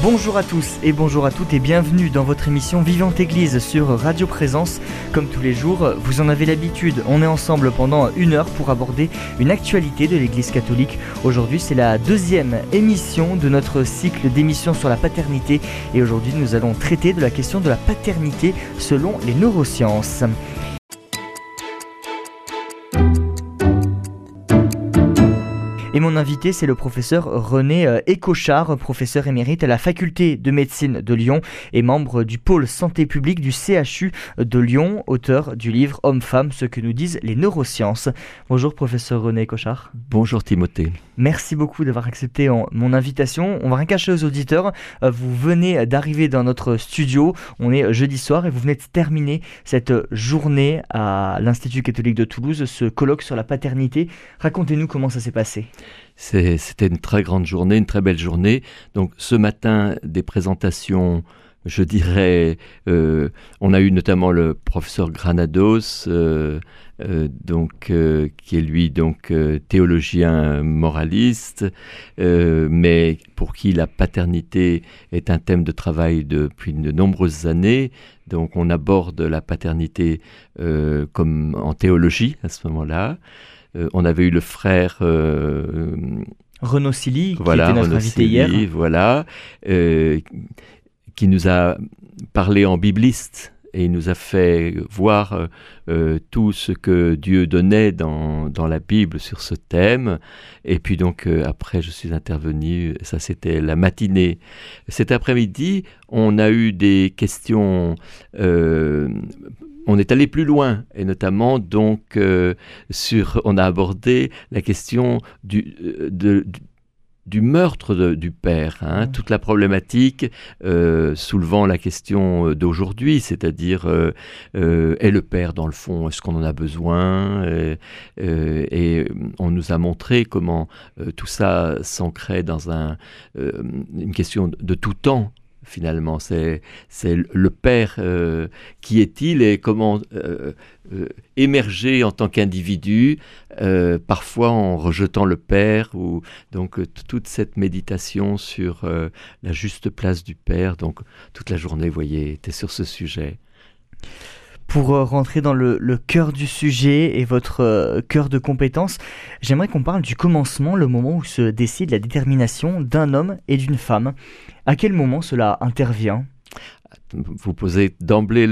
Bonjour à tous et bonjour à toutes et bienvenue dans votre émission Vivante Église sur Radio Présence. Comme tous les jours, vous en avez l'habitude, on est ensemble pendant une heure pour aborder une actualité de l'Église catholique. Aujourd'hui, c'est la deuxième émission de notre cycle d'émissions sur la paternité et aujourd'hui, nous allons traiter de la question de la paternité selon les neurosciences. Et mon invité, c'est le professeur René euh, Écochard, professeur émérite à la faculté de médecine de Lyon et membre du pôle santé publique du CHU de Lyon, auteur du livre Homme-Femme, ce que nous disent les neurosciences. Bonjour professeur René Écochard. Bonjour Timothée. Merci beaucoup d'avoir accepté mon invitation. On va rien cacher aux auditeurs, euh, vous venez d'arriver dans notre studio, on est jeudi soir et vous venez de terminer cette journée à l'Institut catholique de Toulouse, ce colloque sur la paternité. Racontez-nous comment ça s'est passé. C'était une très grande journée, une très belle journée. Donc ce matin, des présentations, je dirais, euh, on a eu notamment le professeur Granados, euh, euh, donc, qui est lui donc théologien moraliste, mais pour qui la paternité est un thème de travail depuis de nombreuses années. Donc on aborde la paternité comme en théologie à ce moment-là. Euh, on avait eu le frère euh, Renaud Silly, qui était notre invité hier. Voilà, euh, qui nous a parlé en bibliste et il nous a fait voir tout ce que Dieu donnait dans, dans, la Bible sur ce thème. Et puis donc après, je suis intervenu, ça c'était la matinée. Cet après-midi, on a eu des questions on est allé plus loin et notamment donc euh, sur, on a abordé la question du, euh, du meurtre du père, hein, mmh. toute la problématique euh, soulevant la question d'aujourd'hui, c'est-à-dire est le père dans le fond, est-ce qu'on en a besoin Et on nous a montré comment tout ça s'ancrait dans un, une question de tout temps finalement. C'est le Père, euh, qui est-il et comment euh, euh, émerger en tant qu'individu, parfois en rejetant le Père, ou donc toute cette méditation sur la juste place du Père. Donc toute la journée, vous voyez, était sur ce sujet pour euh, rentrer dans le, cœur du sujet et votre euh, cœur de compétence, j'aimerais qu'on parle du commencement, le moment où se décide la détermination d'un homme et d'une femme. À quel moment cela intervient? Vous posez d'emblée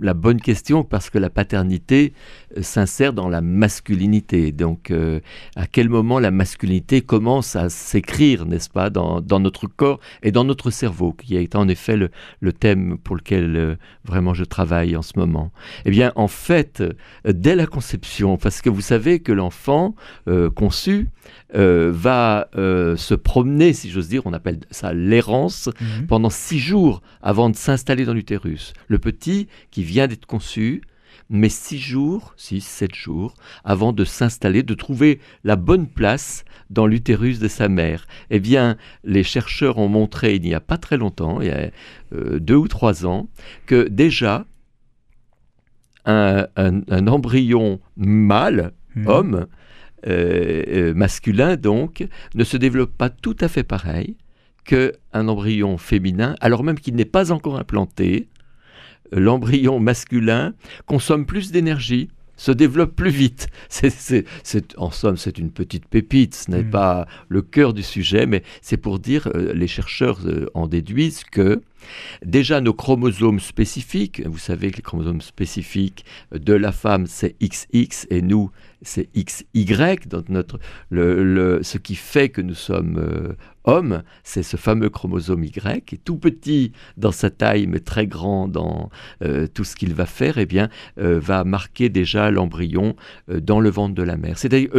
la bonne question parce que la paternité euh, s'insère dans la masculinité. Donc, euh, à quel moment la masculinité commence à s'écrire, n'est-ce pas, dans, notre corps et dans notre cerveau, qui est en effet le, thème pour lequel euh, vraiment je travaille en ce moment? Eh bien, en fait, dès la conception, parce que vous savez que l'enfant conçu va se promener, si j'ose dire, on appelle ça l'errance, mhm. pendant six jours avant de s'installer dans l'utérus. Le petit qui vient d'être conçu met six jours, six, sept jours, avant de s'installer, de trouver la bonne place dans l'utérus de sa mère. Eh bien, les chercheurs ont montré il n'y a pas très longtemps, il y a euh, deux ou trois ans, que déjà un, embryon mâle, mmh. homme, euh, euh, masculin donc, ne se développe pas tout à fait pareil qu'un embryon féminin, alors même qu'il n'est pas encore implanté, l'embryon masculin consomme plus d'énergie, se développe plus vite. en somme, c'est une petite pépite, ce n'est mm. pas le cœur du sujet, mais c'est pour dire, euh, les chercheurs euh, en déduisent que déjà nos chromosomes spécifiques, vous savez que les chromosomes spécifiques de la femme c'est XX et nous c'est XY, donc notre, le, ce qui fait que nous sommes euh, hommes, c'est ce fameux chromosome Y, qui est tout petit dans sa taille, mais très grand dans euh, tout ce qu'il va faire, et eh bien, euh, va marquer déjà l'embryon dans le ventre de la mère. C'est-à-dire,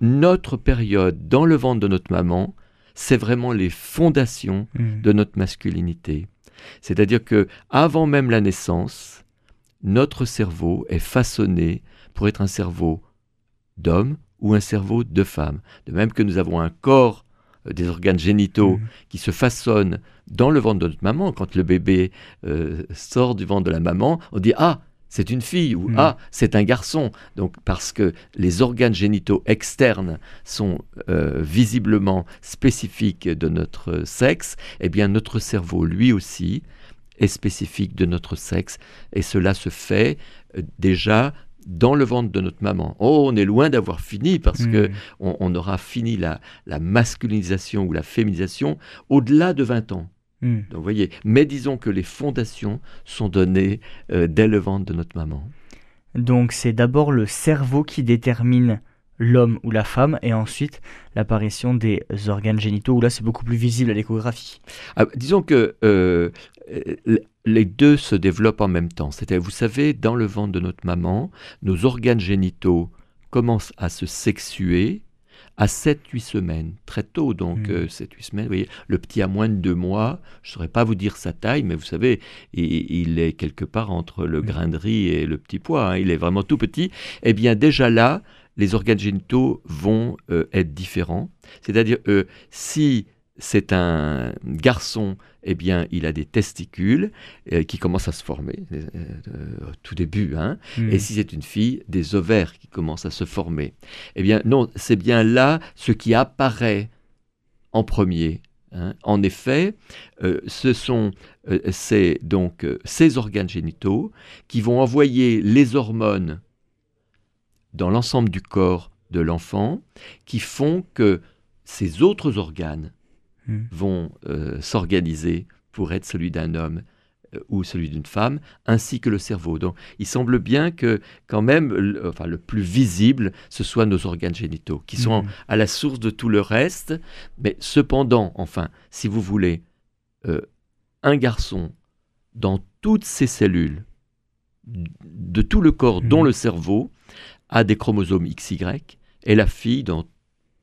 notre période dans le ventre de notre maman, c'est vraiment les fondations mmh. de notre masculinité. C'est-à-dire que avant même la naissance, notre cerveau est façonné pour être un cerveau d'homme ou un cerveau de femme. De même que nous avons un corps euh, des organes génitaux Mhm. qui se façonnent dans le ventre de notre maman. Quand le bébé euh, sort du ventre de la maman, on dit ah c'est une fille ou Mhm. ah c'est un garçon. Donc parce que les organes génitaux externes sont euh, visiblement spécifiques de notre sexe, eh bien notre cerveau lui aussi est spécifique de notre sexe et cela se fait euh, déjà dans le ventre de notre maman. Oh, on est loin d'avoir fini parce que Mhm. on, on aura fini la, la masculinisation ou la féminisation au-delà de 20 ans. Mhm. Donc, vous voyez, mais disons que les fondations sont données euh, dès le ventre de notre maman. Donc c'est d'abord le cerveau qui détermine l'homme ou la femme et ensuite l'apparition des organes génitaux où là c'est beaucoup plus visible à l'échographie. Ah, disons que euh, euh, les deux se développent en même temps. C'est-à-dire, vous savez, dans le ventre de notre maman, nos organes génitaux commencent à se sexuer à 7-8 semaines, très tôt, donc euh, 7-8 semaines, vous voyez, le petit a moins de deux mois, je ne saurais pas vous dire sa taille, mais vous savez, il, il est quelque part entre le Mhm. grain de riz et le petit pois, hein, il est vraiment tout petit, eh bien déjà là, les organes génitaux vont euh, être différents, c'est-à-dire euh, si c'est un garçon, eh bien, il a des testicules euh, qui commencent à se former, euh, euh, au tout début, hein, Mhm. et si c'est une fille, des ovaires qui commencent à se former. Eh bien, non, c'est bien là ce qui apparaît en premier. hein. En effet, ce sont ces, donc, ces organes génitaux qui vont envoyer les hormones dans l'ensemble du corps de l'enfant qui font que ces autres organes Mhm. vont euh, s'organiser pour être celui d'un homme euh, ou celui d'une femme, ainsi que le cerveau. Donc, il semble bien que, quand même, le, enfin, le plus visible, ce soit nos organes génitaux, qui sont Mhm. à la source de tout le reste. Mais cependant, enfin, si vous voulez, euh, un garçon, dans toutes ses cellules, de tout le corps, dont Mhm. le cerveau, a des chromosomes XY, et la fille, dans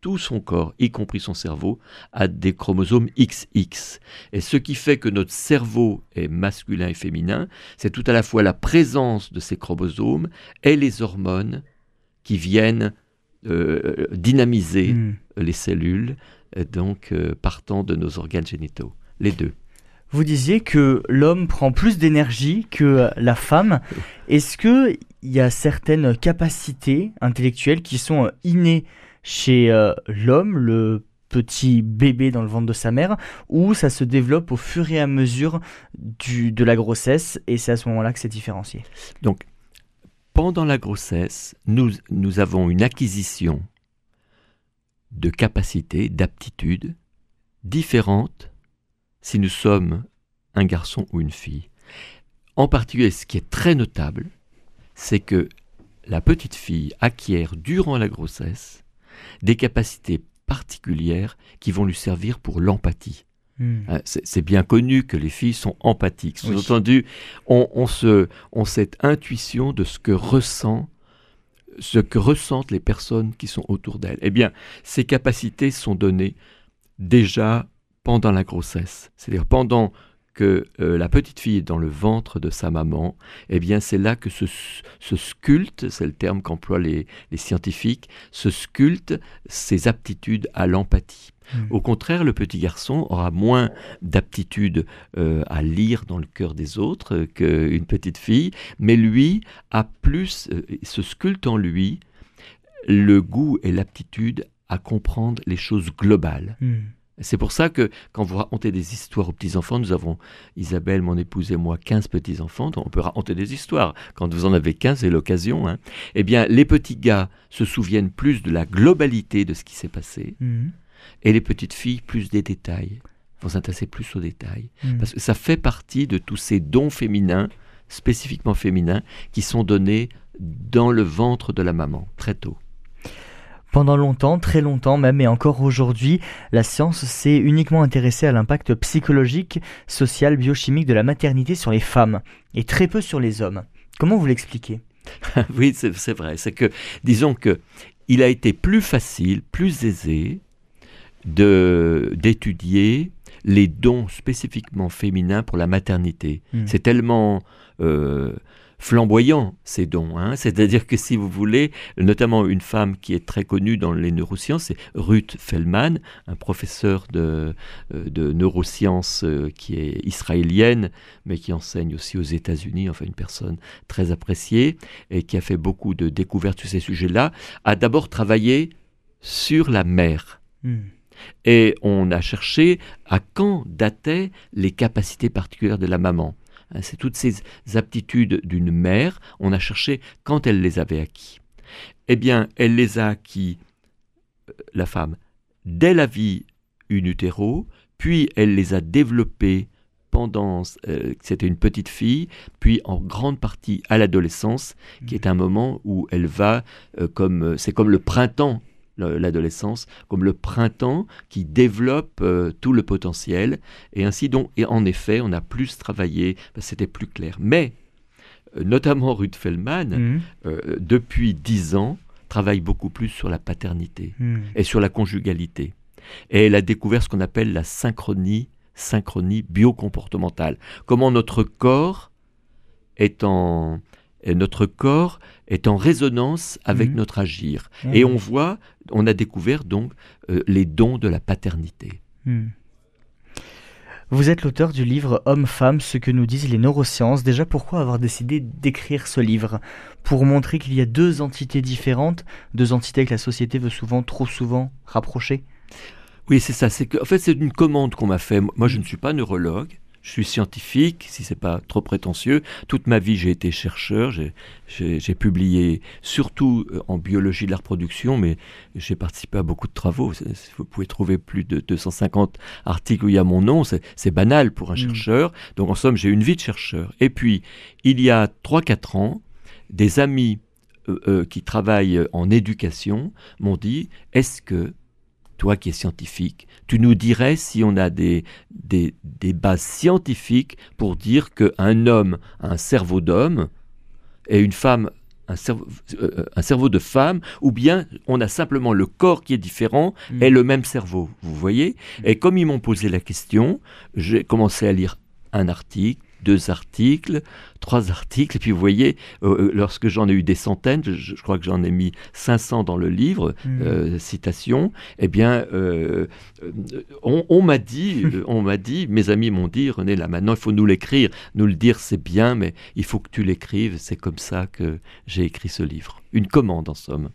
tout son corps, y compris son cerveau, a des chromosomes XX. Et ce qui fait que notre cerveau est masculin et féminin, c'est tout à la fois la présence de ces chromosomes et les hormones qui viennent euh, dynamiser Mhm. les cellules, euh, donc euh, partant de nos organes génitaux. Les deux. Vous disiez que l'homme prend plus d'énergie que la femme. Est-ce que il y a certaines capacités intellectuelles qui sont innées chez euh, l'homme, le petit bébé dans le ventre de sa mère, ou ça se développe au fur et à mesure du, de la grossesse et c'est à ce moment-là que c'est différencié Donc, pendant la grossesse, nous, nous avons une acquisition de capacités, d'aptitudes différentes si nous sommes un garçon ou une fille. En particulier, ce qui est très notable, c'est que la petite fille acquiert durant la grossesse des capacités particulières qui vont lui servir pour l'empathie. Hmm. Hein, C'est bien connu que les filles sont empathiques. Oui. Sous-entendu, on, on, se, on cette intuition de ce que ressent, ce que ressentent les personnes qui sont autour d'elles. Eh bien, ces capacités sont données déjà pendant la grossesse. C'est-à-dire pendant que euh, la petite fille est dans le ventre de sa maman, eh bien c'est là que se, se sculpte, c'est le terme qu'emploient les, les scientifiques, se sculptent ses aptitudes à l'empathie. Hmm. Au contraire, le petit garçon aura moins d'aptitude euh, à lire dans le cœur des autres euh, qu'une petite fille, mais lui a plus, euh, se sculpte en lui le goût et l'aptitude à comprendre les choses globales. Hmm. C'est pour ça que quand vous racontez des histoires aux petits-enfants, nous avons, Isabelle, mon épouse et moi, 15 petits-enfants, donc on peut raconter des histoires. Quand vous en avez 15, c'est l'occasion. Hein. Eh bien, les petits gars se souviennent plus de la globalité de ce qui s'est passé, Hmm. et les petites filles plus des détails, vont s'intéresser plus aux détails. Hmm. Parce que ça fait partie de tous ces dons féminins, spécifiquement féminins, qui sont donnés dans le ventre de la maman, très tôt. Pendant longtemps, très longtemps même, et encore aujourd'hui, la science s'est uniquement intéressée à l'impact psychologique, social, biochimique de la maternité sur les femmes, et très peu sur les hommes. Comment vous l'expliquez? Oui, c'est vrai. C'est que, disons que, il a été plus facile, plus aisé de d'étudier les dons spécifiquement féminins pour la maternité. Hmm. C'est tellement euh, flamboyants, ces dons. Hein. C'est-à-dire que si vous voulez, notamment une femme qui est très connue dans les neurosciences, c'est Ruth Feldman, un professeur de, de neurosciences qui est israélienne, mais qui enseigne aussi aux États-Unis, enfin une personne très appréciée, et qui a fait beaucoup de découvertes sur ces sujets-là, a d'abord travaillé sur la mère. Hmm. Et on a cherché à quand dataient les capacités particulières de la maman. Hein, c'est toutes ces aptitudes d'une mère, on a cherché quand elle les avait acquis. Eh bien, elle les a acquis, euh, la femme, dès la vie in utero, puis elle les a développées pendant, euh, c'était une petite fille, puis en grande partie à l'adolescence, qui est un moment où elle va, euh, comme c'est comme le printemps l'adolescence comme le printemps qui développe euh, tout le potentiel. Et ainsi donc, et en effet, on a plus travaillé, c'était plus clair. Mais, euh, notamment Ruth Feldman, mmh. euh, depuis dix ans, travaille beaucoup plus sur la paternité mmh. et sur la conjugalité. Et elle a découvert ce qu'on appelle la synchronie, synchronie biocomportementale. Comment notre corps est en, notre corps est en résonance avec mmh. notre agir. Mmh. Et on voit, on a découvert donc euh, les dons de la paternité. Mmh. Vous êtes l'auteur du livre Homme-Femme, ce que nous disent les neurosciences. Déjà, pourquoi avoir décidé d'écrire ce livre? Pour montrer qu'il y a deux entités différentes, deux entités que la société veut souvent, trop souvent, rapprocher? Oui, c'est ça. C'est en fait, c'est une commande qu'on m'a fait. Moi, je ne suis pas neurologue. Je suis scientifique, si c'est pas trop prétentieux. Toute ma vie, j'ai été chercheur. J'ai publié surtout euh, en biologie de la reproduction, mais j'ai participé à beaucoup de travaux. Vous pouvez trouver plus de 250 articles où il y a mon nom. C'est banal pour un mm. chercheur. Donc en somme, j'ai une vie de chercheur. Et puis, il y a 3-4 ans, des amis euh, euh, qui travaillent en éducation m'ont dit, est-ce que toi qui es scientifique, tu nous dirais si on a des, des, bases scientifiques pour dire qu'un homme a un cerveau d'homme et une femme un cerveau, euh, un cerveau de femme, ou bien on a simplement le corps qui est différent mm. et le même cerveau, vous voyez? Et comme ils m'ont posé la question, j'ai commencé à lire un article, deux articles, trois articles, et puis vous voyez, euh, euh, lorsque j'en ai eu des centaines, je, crois que j'en ai mis 500 dans le livre, mmh. euh, citations, eh bien, on, m'a dit, on m'a dit, mes amis m'ont dit, René, là maintenant, il faut nous l'écrire, nous le dire, c'est bien, mais il faut que tu l'écrives, c'est comme ça que j'ai écrit ce livre. Une commande, en somme.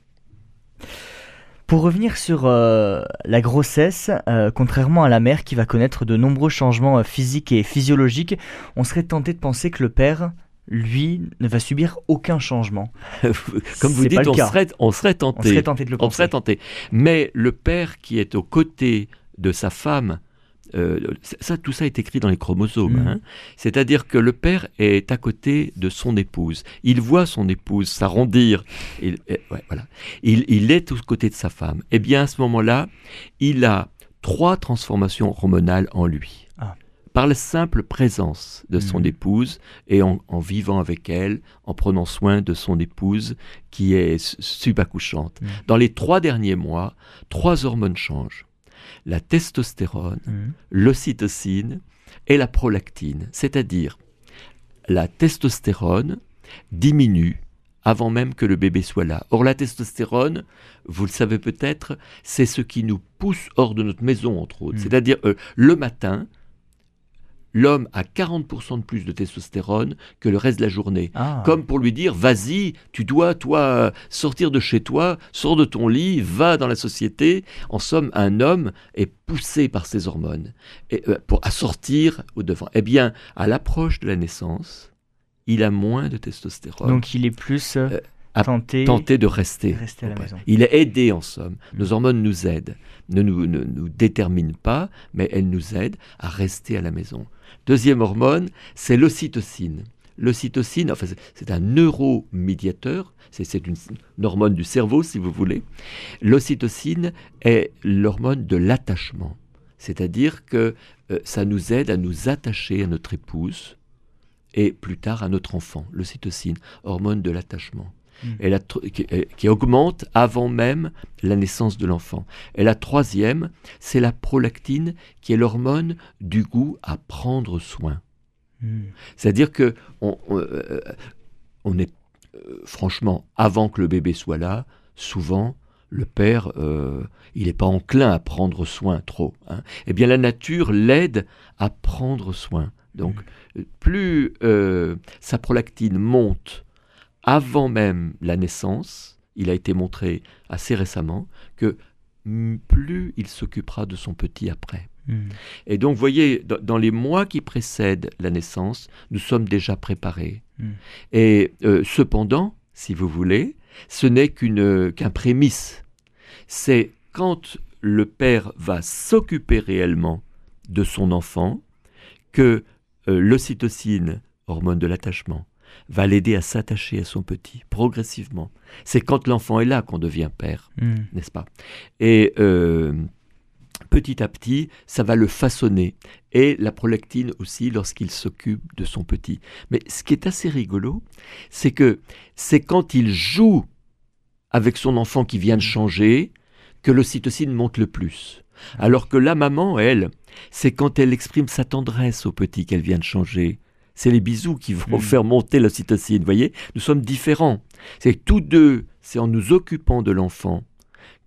Pour revenir sur euh, la grossesse, euh, contrairement à la mère qui va connaître de nombreux changements euh, physiques et physiologiques, on serait tenté de penser que le père, lui, ne va subir aucun changement. Comme vous dites, on serait, on serait, tenté. On serait tenté de le penser. On serait tenté. Mais le père qui est aux côtés de sa femme euh, ça, tout ça est écrit dans les chromosomes. Mm. Hein. C'est-à-dire que le père est à côté de son épouse. Il voit son épouse s'arrondir. Il, voilà. il, est aux côtés de sa femme. Et eh bien, à ce moment-là, il a trois transformations hormonales en lui. Ah. Par la simple présence de son mm. épouse et en, vivant avec elle, en prenant soin de son épouse qui est subaccouchante. Mm. Dans les trois derniers mois, trois hormones changent la testostérone, mmh. l'ocytocine et la prolactine. C'est-à-dire, la testostérone diminue avant même que le bébé soit là. Or, la testostérone, vous le savez peut-être, c'est ce qui nous pousse hors de notre maison, entre autres. Mmh. C'est-à-dire, euh, le matin, l'homme a 40% de plus de testostérone que le reste de la journée. Ah. Comme pour lui dire, vas-y, tu dois, toi, sortir de chez toi, sors de ton lit, va dans la société. En somme, un homme est poussé par ses hormones et, euh, pour à sortir au devant. Eh bien, à l'approche de la naissance, il a moins de testostérone. Donc il est plus... Euh, à tenter, de rester. à la maison. Il est aidé en somme. Nos hormones nous aident, ne nous, ne nous déterminent pas, mais elles nous aident à rester à la maison. Deuxième hormone, c'est l'ocytocine. L'ocytocine, enfin, c'est un neuromédiateur, c'est une, hormone du cerveau, si vous voulez. L'ocytocine est l'hormone de l'attachement, c'est-à-dire que euh, ça nous aide à nous attacher à notre épouse et plus tard à notre enfant. L'ocytocine, hormone de l'attachement. Hmm. qui, qui, augmente avant même la naissance de l'enfant. Et la troisième, c'est la prolactine, qui est l'hormone du goût à prendre soin. Hmm. C'est-à-dire que on, euh, on est euh, franchement, avant que le bébé soit là, souvent, le père, euh, il n'est pas enclin à prendre soin trop. Hein. Eh bien, la nature l'aide à prendre soin. Donc, mmh. plus sa prolactine monte avant même la naissance, il a été montré assez récemment que plus il s'occupera de son petit après. Hmm. Et donc, vous voyez, dans les mois qui précèdent la naissance, nous sommes déjà préparés. Hmm. Et euh, cependant, si vous voulez, ce n'est qu'un prémisse. C'est quand le père va s'occuper réellement de son enfant que euh, l'ocytocine, hormone de l'attachement, va l'aider à s'attacher à son petit, progressivement. C'est quand l'enfant est là qu'on devient père, hmm. n'est-ce pas? Et euh, petit à petit, ça va le façonner. Et la prolactine aussi lorsqu'il s'occupe de son petit. Mais ce qui est assez rigolo, c'est que c'est quand il joue avec son enfant qui vient de changer que l'ocytocine monte le plus. Alors que la maman, elle, c'est quand elle exprime sa tendresse au petit qu'elle vient de changer, c'est les bisous qui vont hmm. faire monter l'ocytocine. Vous voyez, nous sommes différents. C'est tous deux, c'est en nous occupant de l'enfant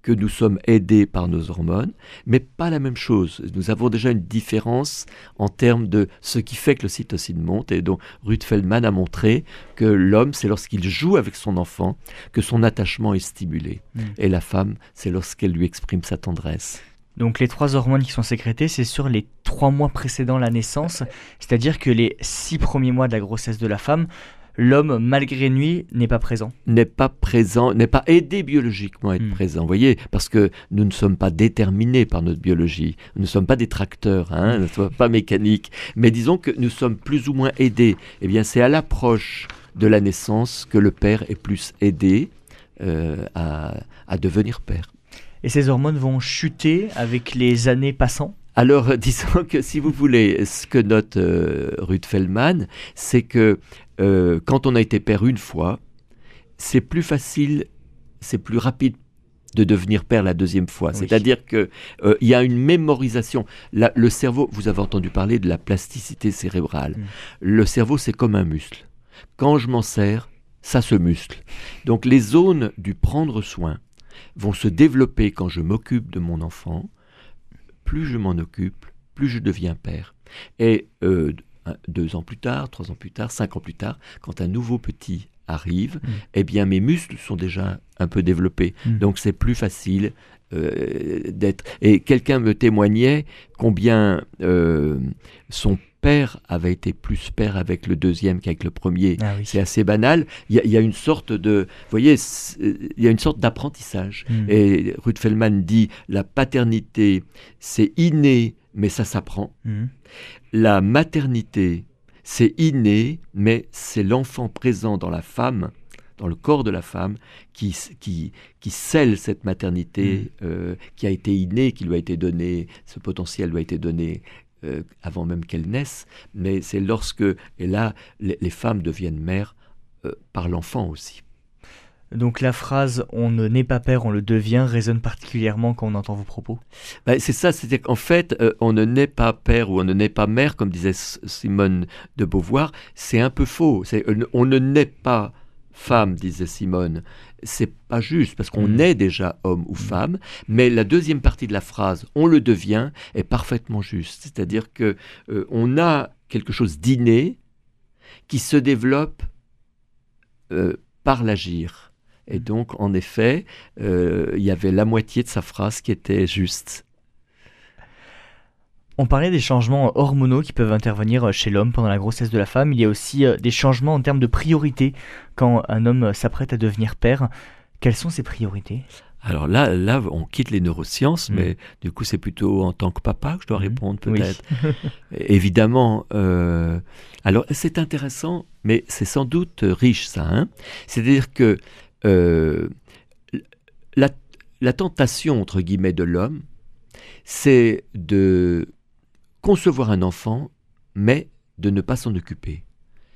que nous sommes aidés par nos hormones, mais pas la même chose. Nous avons déjà une différence en termes de ce qui fait que l'ocytocine monte, et donc Ruth Feldman a montré que l'homme, c'est lorsqu'il joue avec son enfant que son attachement est stimulé, hmm. et la femme, c'est lorsqu'elle lui exprime sa tendresse. Donc les trois hormones qui sont sécrétées, c'est sur les trois mois précédant la naissance, c'est-à-dire que les six premiers mois de la grossesse de la femme, l'homme, malgré nuit, n'est pas présent. N'est pas présent, n'est pas aidé biologiquement à être hmm. présent, vous voyez, parce que nous ne sommes pas déterminés par notre biologie, nous ne sommes pas des tracteurs, hein, ne sommes pas mécaniques, mais disons que nous sommes plus ou moins aidés. Eh bien, c'est à l'approche de la naissance que le père est plus aidé euh, à devenir père. Et ces hormones vont chuter avec les années passant alors, disons que si vous voulez, ce que note euh, Ruth Feldman, c'est que euh, quand on a été père une fois, c'est plus facile, c'est plus rapide de devenir père la deuxième fois. C'est-à-dire qu'il euh, y a une mémorisation. le cerveau, vous avez entendu parler de la plasticité cérébrale. Mm. Le cerveau, c'est comme un muscle. Quand je m'en sers, ça se muscle. Donc les zones du prendre soin, vont se développer quand je m'occupe de mon enfant, plus je m'en occupe, plus je deviens père. Et euh, deux ans plus tard, trois ans plus tard, cinq ans plus tard, quand un nouveau petit arrive, mm. eh bien mes muscles sont déjà un peu développés. Mm. Donc c'est plus facile euh, d'être. Et quelqu'un me témoignait combien euh, son père avait été plus père avec le deuxième qu'avec le premier. Ah c'est assez banal. Il y, a, une sorte de, vous voyez, il y a une sorte d'apprentissage. Hmm. Et Ruth Feldman dit la paternité, c'est inné, mais ça s'apprend. Hmm. La maternité, c'est inné, mais c'est l'enfant présent dans la femme dans le corps de la femme qui, qui, qui scelle cette maternité hmm. euh, qui a été innée, qui lui a été donnée, ce potentiel lui a été donné euh, avant même qu'elles naissent, mais c'est lorsque, et là, les, femmes deviennent mères euh, par l'enfant aussi. Donc la phrase on ne naît pas père, on le devient résonne particulièrement quand on entend vos propos? Ben, c'est ça, c'est qu'en fait, euh, on ne naît pas père ou on ne naît pas mère, comme disait Simone de Beauvoir, c'est un peu faux. on ne naît pas femme, disait Simone. C'est pas juste parce qu'on mm. est déjà homme ou mm. femme, mais la deuxième partie de la phrase on le devient est parfaitement juste. C'est-à-dire que euh, on a quelque chose d'inné qui se développe euh, par l'agir. Et donc, en effet, euh, il y avait la moitié de sa phrase qui était juste. On parlait des changements hormonaux qui peuvent intervenir chez l'homme pendant la grossesse de la femme. Il y a aussi euh, des changements en termes de priorité quand un homme s'apprête à devenir père. Quelles sont ces priorités? Alors là, là, on quitte les neurosciences, mm. mais du coup, c'est plutôt en tant que papa que je dois mm. répondre peut-être. Évidemment. Euh, alors, c'est intéressant, mais c'est sans doute riche, ça. Hein C'est-à-dire que euh, la, la tentation, entre guillemets, de l'homme, c'est de concevoir un enfant, mais de ne pas s'en occuper.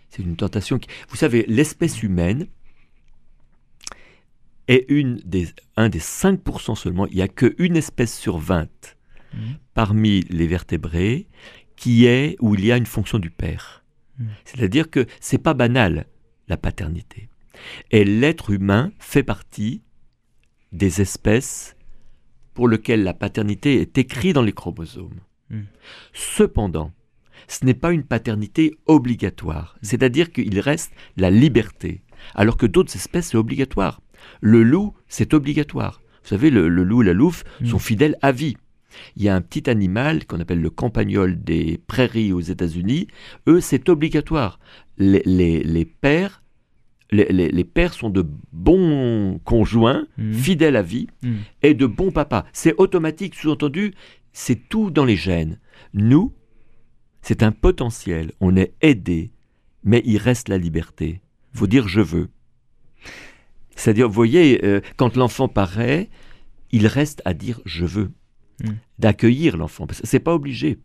C'est une tentation qui... Vous savez, l'espèce humaine est une des, un des 5% seulement, il n'y a qu'une espèce sur 20 mmh. parmi les vertébrés qui est où il y a une fonction du père. Mmh. C'est-à-dire que c'est pas banal la paternité. Et l'être humain fait partie des espèces pour lesquelles la paternité est écrite dans les chromosomes. Hmm. Cependant, ce n'est pas une paternité obligatoire, c'est-à-dire qu'il reste la liberté, alors que d'autres espèces, c'est obligatoire. Le loup, c'est obligatoire. Vous savez, le, loup et la louve hmm. sont fidèles à vie. Il y a un petit animal qu'on appelle le campagnol des prairies aux États-Unis. Eux, c'est obligatoire. Les, pères, les, pères sont de bons conjoints, hmm. fidèles à vie, et de bons papas. C'est automatique, sous-entendu, c'est tout dans les gènes. Nous, c'est un potentiel. On est aidé, mais il reste la liberté. Il faut dire je veux. C'est-à-dire, vous voyez, euh, quand l'enfant paraît, il reste à dire je veux, hmm. d'accueillir l'enfant. Parce que c'est pas obligé.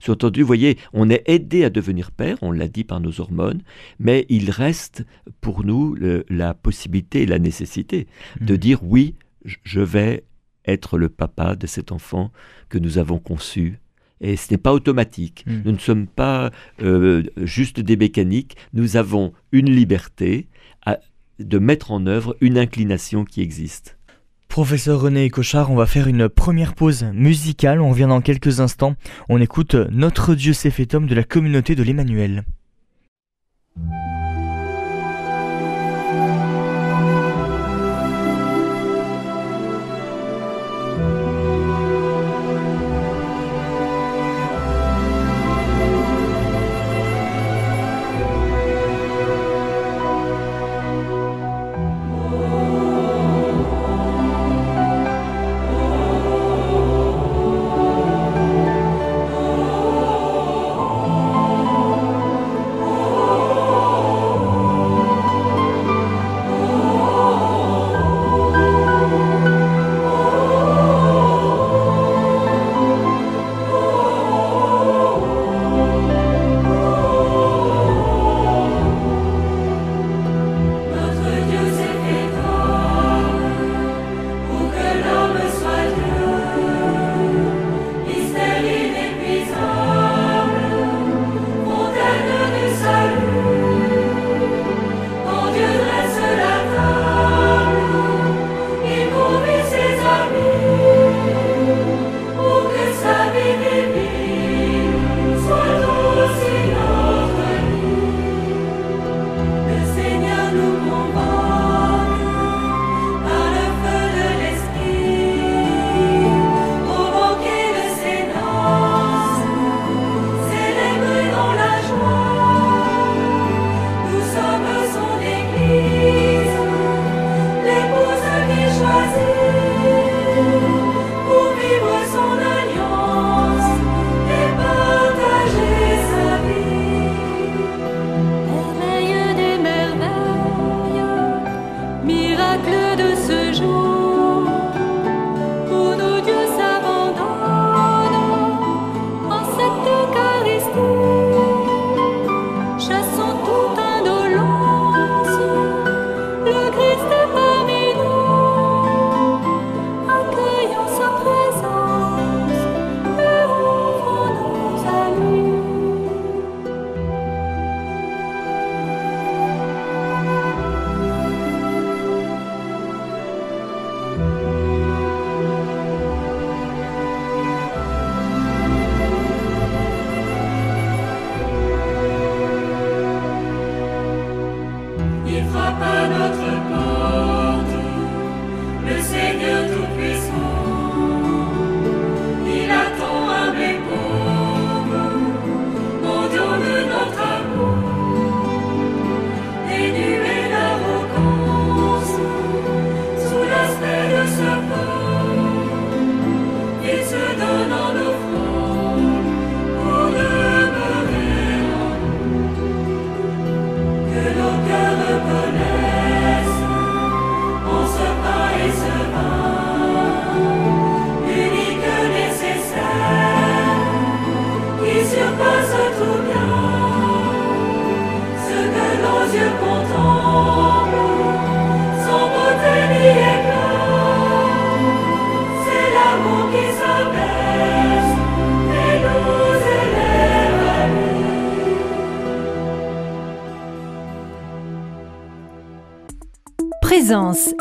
Surtout, vous voyez, on est aidé à devenir père, on l'a dit par nos hormones, mais il reste pour nous la possibilité et la nécessité de hmm. dire oui, je vais être le papa de cet enfant que nous avons conçu. Et ce n'est pas automatique. Hmm. Nous ne sommes pas euh, juste des mécaniques. Nous avons une liberté de mettre en œuvre une inclination qui existe. Professeur René Cochard, on va faire une première pause musicale, on revient dans quelques instants. On écoute Notre Dieu s'est fait homme de la communauté de l'Emmanuel.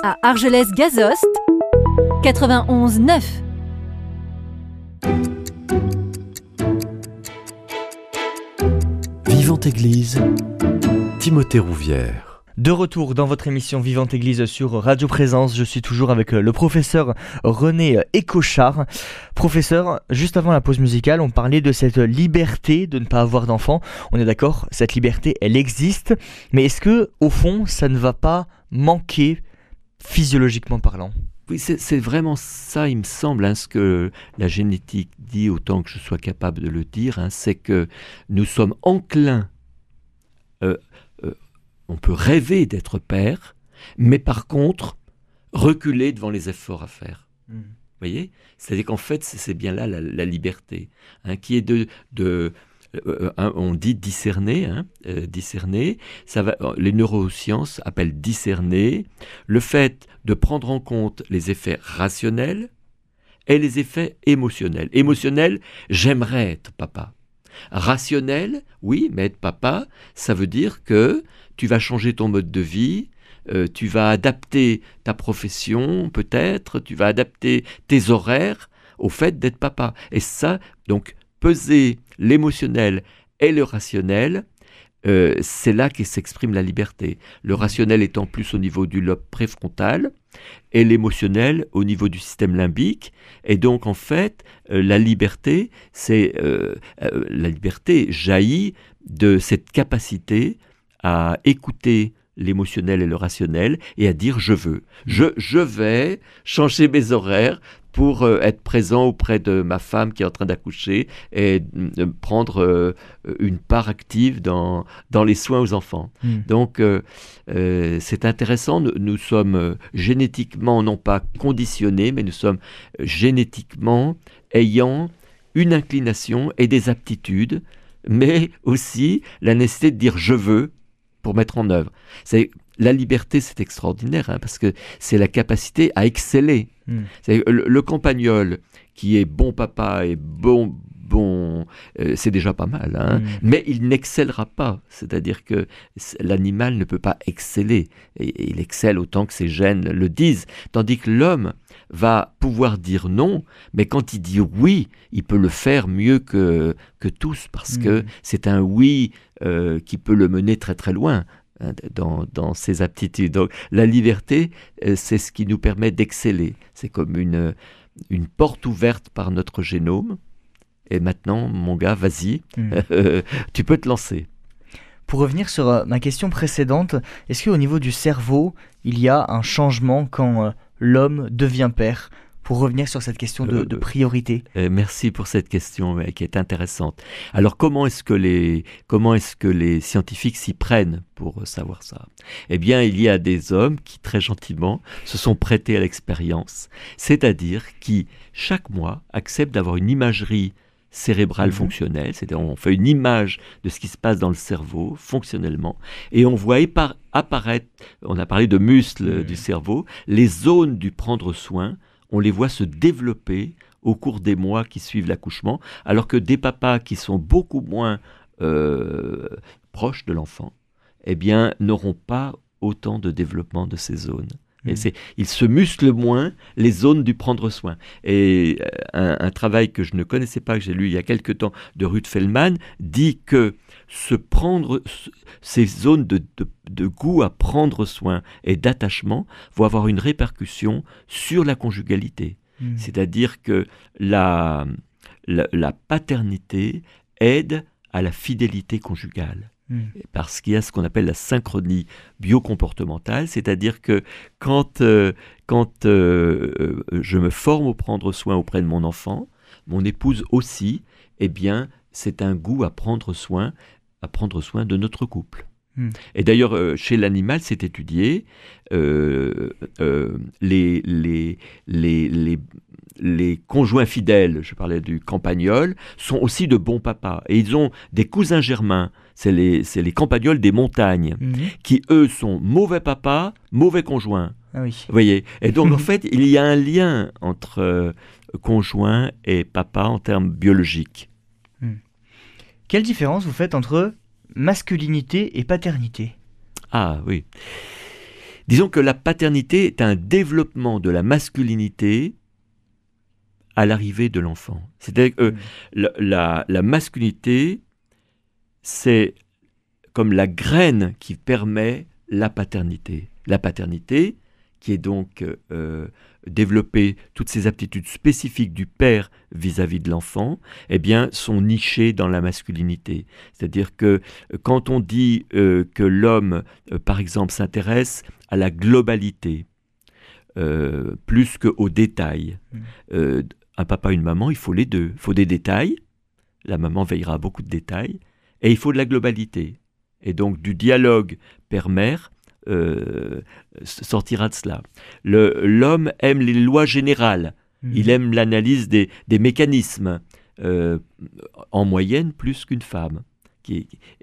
À Argelès-Gazost, 91 9. Vivante Église, Timothée Rouvière. De retour dans votre émission Vivante Église sur Radio Présence, je suis toujours avec euh, le professeur René Écochard. Professeur, juste avant la pause musicale, on parlait de cette liberté de ne pas avoir d'enfants. On est d'accord, cette liberté, elle existe, mais est-ce que, au fond, ça ne va pas manquer physiologiquement parlant. Oui, c'est vraiment ça, il me semble, hein, ce que la génétique dit, autant que je sois capable de le dire, hein, c'est que nous sommes enclins, euh, euh, on peut rêver d'être père, mais par contre, reculer devant les efforts à faire. Vous voyez? C'est-à-dire qu'en fait, c'est bien là la, liberté, hein, qui est de, de euh, euh, on dit discerner, hein, euh, discerner, ça va, les neurosciences appellent discerner le fait de prendre en compte les effets rationnels et les effets émotionnels. Émotionnel, j'aimerais être papa. Rationnel, oui, mais être papa, ça veut dire que tu vas changer ton mode de vie, tu vas adapter ta profession peut-être, tu vas adapter tes horaires au fait d'être papa. Et ça, donc, peser l'émotionnel et le rationnel, euh, c'est là que s'exprime la liberté. Le rationnel étant plus au niveau du lobe préfrontal et l'émotionnel au niveau du système limbique. Et donc en fait, euh, la liberté, c'est euh, la liberté jaillit de cette capacité à écouter l'émotionnel et le rationnel et à dire je veux. Je, je vais changer mes horaires pour euh, être présent auprès de ma femme qui est en train d'accoucher et prendre euh, une part active dans, dans les soins aux enfants. Hmm. Donc euh, c'est intéressant, nous, sommes génétiquement non pas conditionnés, mais nous sommes génétiquement ayant une inclination et des aptitudes, mais aussi la nécessité de dire je veux pour mettre en œuvre. C'est la liberté, c'est extraordinaire, hein, parce que c'est la capacité à exceller. Hmm. Le, campagnol qui est bon papa et bon bon, euh, c'est déjà pas mal, hein, hmm. mais il n'excellera pas. C'est-à-dire que l'animal ne peut pas exceller. Et, il excelle autant que ses gènes le disent. Tandis que l'homme va pouvoir dire non, mais quand il dit oui, il peut le faire mieux que, que tous, parce que hmm. c'est un oui euh, qui peut le mener très très loin. Hein, dans, ses aptitudes. Donc la liberté, euh, c'est ce qui nous permet d'exceller. C'est comme une, une porte ouverte par notre génome. Et maintenant, mon gars, vas-y, hmm. tu peux te lancer. Pour revenir sur euh, ma question précédente, est-ce qu'au niveau du cerveau, il y a un changement quand euh, l'homme devient père? Pour revenir sur cette question de, euh, priorité. Euh, merci pour cette question qui est intéressante. Alors comment est-ce que les comment est-ce que les scientifiques s'y prennent pour savoir ça? Eh bien, il y a des hommes qui très gentiment se sont prêtés à l'expérience, c'est-à-dire qui chaque mois acceptent d'avoir une imagerie cérébrale mhm. fonctionnelle, c'est-à-dire on fait une image de ce qui se passe dans le cerveau fonctionnellement, et on voit apparaître, on a parlé de muscles du cerveau, les zones du prendre soin on les voit se développer au cours des mois qui suivent l'accouchement, alors que des papas qui sont beaucoup moins euh, proches de l'enfant, eh bien, n'auront pas autant de développement de ces zones. Et mmh. ils se musclent moins les zones du prendre soin. Et euh, un, travail que je ne connaissais pas, que j'ai lu il y a quelque temps, de Ruth Feldman, dit que se prendre, ces zones de, goût à prendre soin et d'attachement vont avoir une répercussion sur la conjugalité. Hmm. C'est-à-dire que la, la, paternité aide à la fidélité conjugale. Hmm. Parce qu'il y a ce qu'on appelle la synchronie biocomportementale, c'est-à-dire que quand, euh, quand euh, euh, je me forme au prendre soin auprès de mon enfant, mon épouse aussi, eh bien, c'est un goût à prendre soin à prendre soin de notre couple. Hmm. Et d'ailleurs, euh, chez l'animal, c'est étudié, euh, euh, les, les, les, les, conjoints fidèles, je parlais du campagnol, sont aussi de bons papas. Et ils ont des cousins germains, c'est les, les campagnols des montagnes, hmm. qui eux sont mauvais papas, mauvais conjoints. Ah oui. Vous voyez? Et donc, en fait, il y a un lien entre conjoint et papa en termes biologiques. Quelle différence vous faites entre masculinité et paternité? Ah oui. Disons que la paternité est un développement de la masculinité à l'arrivée de l'enfant. C'est-à-dire que euh, la, la masculinité, c'est comme la graine qui permet la paternité. La paternité, qui est donc euh, développer toutes ces aptitudes spécifiques du père vis-à-vis de l'enfant, eh bien, sont nichées dans la masculinité. C'est-à-dire que euh, quand on dit euh, que l'homme, par exemple, s'intéresse à la globalité, plus qu'aux détails, mmh. un papa, une maman, il faut les deux. Il faut des détails, la maman veillera à beaucoup de détails, et il faut de la globalité. Et donc du dialogue père-mère, euh, sortira de cela. L'homme aime les lois générales, hmm. il aime l'analyse des, mécanismes, euh, en moyenne plus qu'une femme.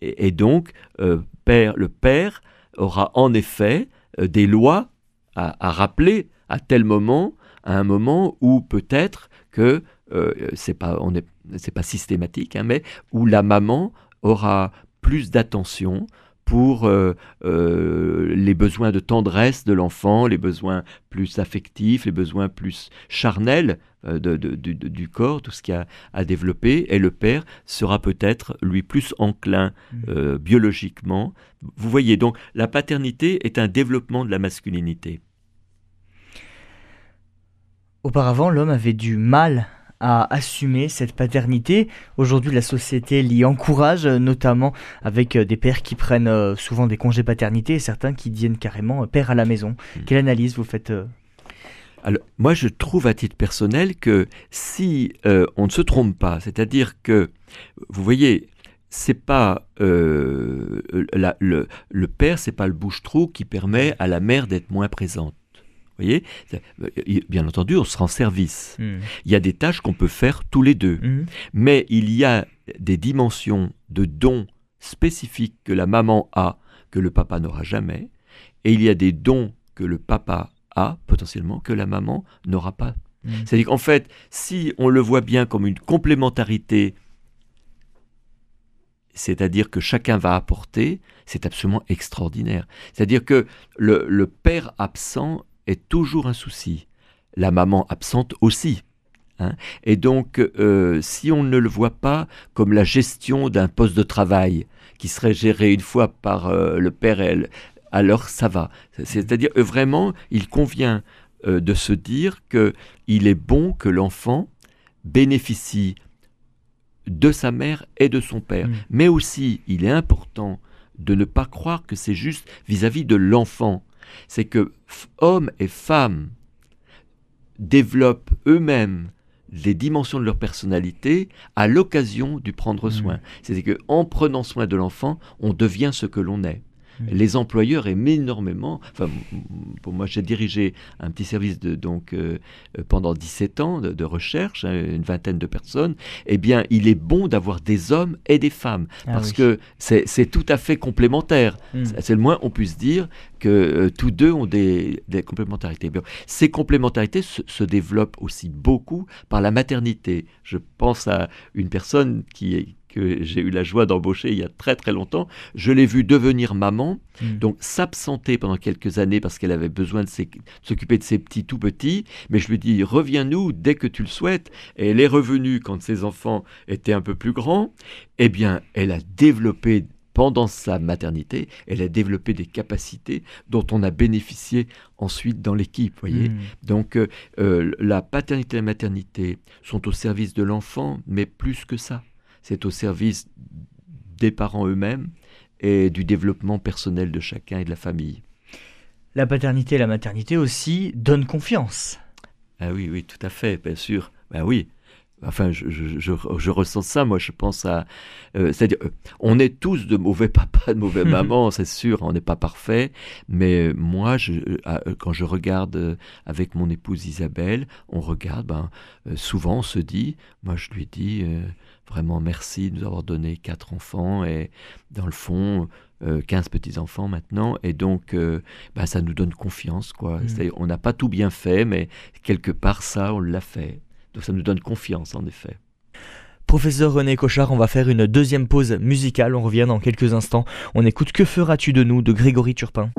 et, donc, euh, père, le père aura en effet des lois à, rappeler à tel moment, à un moment où peut-être que c'est pas, on c'est pas systématique, hein, mais où la maman aura plus d'attention pour euh, euh, les besoins de tendresse de l'enfant, les besoins plus affectifs, les besoins plus charnels euh, de, du corps, tout ce qu'il y a à développer, et le père sera peut-être lui plus enclin mmh. biologiquement. Vous voyez, donc la paternité est un développement de la masculinité. Auparavant, l'homme avait du mal à assumer cette paternité. Aujourd'hui, la société l'y encourage, notamment avec euh, des pères qui prennent euh, souvent des congés paternité et certains qui deviennent carrément euh, père à la maison. Hmm. Quelle analyse vous faites alors, moi, je trouve à titre personnel que si on ne se trompe pas, c'est-à-dire que, vous voyez, c'est pas le, le père, c'est pas le bouche-trou qui permet à la mère d'être moins présente voyez Bien entendu, on se rend service. Hmm. Il y a des tâches qu'on peut faire tous les deux. Hmm. Mais il y a des dimensions de dons spécifiques que la maman a, que le papa n'aura jamais. Et il y a des dons que le papa a, potentiellement, que la maman n'aura pas. Hmm. C'est-à-dire qu'en fait, si on le voit bien comme une complémentarité c'est-à-dire que chacun va apporter, c'est absolument extraordinaire. C'est-à-dire que le, le, père absent est toujours un souci. La maman absente aussi. Hein. Et donc, euh, si on ne le voit pas comme la gestion d'un poste de travail qui serait géré une fois par euh, le père et elle, alors ça va. C'est-à-dire, euh, vraiment, il convient de se dire qu'il est bon que l'enfant bénéficie de sa mère et de son père. Mmh. Mais aussi, il est important de ne pas croire que c'est juste vis à -vis de l'enfant c'est que hommes et femmes développent eux-mêmes les dimensions de leur personnalité à l'occasion du prendre mmh. soin. C'est-à-dire qu'en prenant soin de l'enfant, on devient ce que l'on est. Les employeurs aiment énormément. Enfin, pour moi, j'ai dirigé un petit service de, donc, euh, euh, pendant 17 ans de, recherche, hein, une vingtaine de personnes. Eh bien, il est bon d'avoir des hommes et des femmes ah parce que c'est tout à fait complémentaire. Hmm. C'est le moins on puisse dire que euh, tous deux ont des, complémentarités. ces complémentarités se, se, développent aussi beaucoup par la maternité. Je pense à une personne qui est que j'ai eu la joie d'embaucher il y a très très longtemps, je l'ai vue devenir maman, hmm. donc s'absenter pendant quelques années parce qu'elle avait besoin de s'occuper de ses petits tout petits, mais je lui dis reviens-nous dès que tu le souhaites. Et elle est revenue quand ses enfants étaient un peu plus grands. Eh bien, elle a développé pendant sa maternité, elle a développé des capacités dont on a bénéficié ensuite dans l'équipe. Voyez, hmm. donc euh, euh, la paternité et la maternité sont au service de l'enfant, mais plus que ça c'est au service des parents eux-mêmes et du développement personnel de chacun et de la famille. La paternité et la maternité aussi donnent confiance. Ah oui, oui, tout à fait, bien sûr. Ben oui. Enfin, je, je, ressens ça, moi, je pense à... Euh, c'est-à-dire, euh, on est tous de mauvais papas, de mauvais mamans, c'est sûr, on n'est pas parfait, mais moi, je, euh, quand je regarde avec mon épouse Isabelle, on regarde, ben, souvent on se dit, moi je lui dis, vraiment merci de nous avoir donné quatre enfants et dans le fond, 15 petits-enfants maintenant, et donc ben, ça nous donne confiance. quoi. Mmh. On n'a pas tout bien fait, mais quelque part ça, on l'a fait. Donc ça nous donne confiance en effet. Professeur René Cochard, on va faire une deuxième pause musicale, on revient dans quelques instants. On écoute Que feras-tu de nous de Grégory Turpin?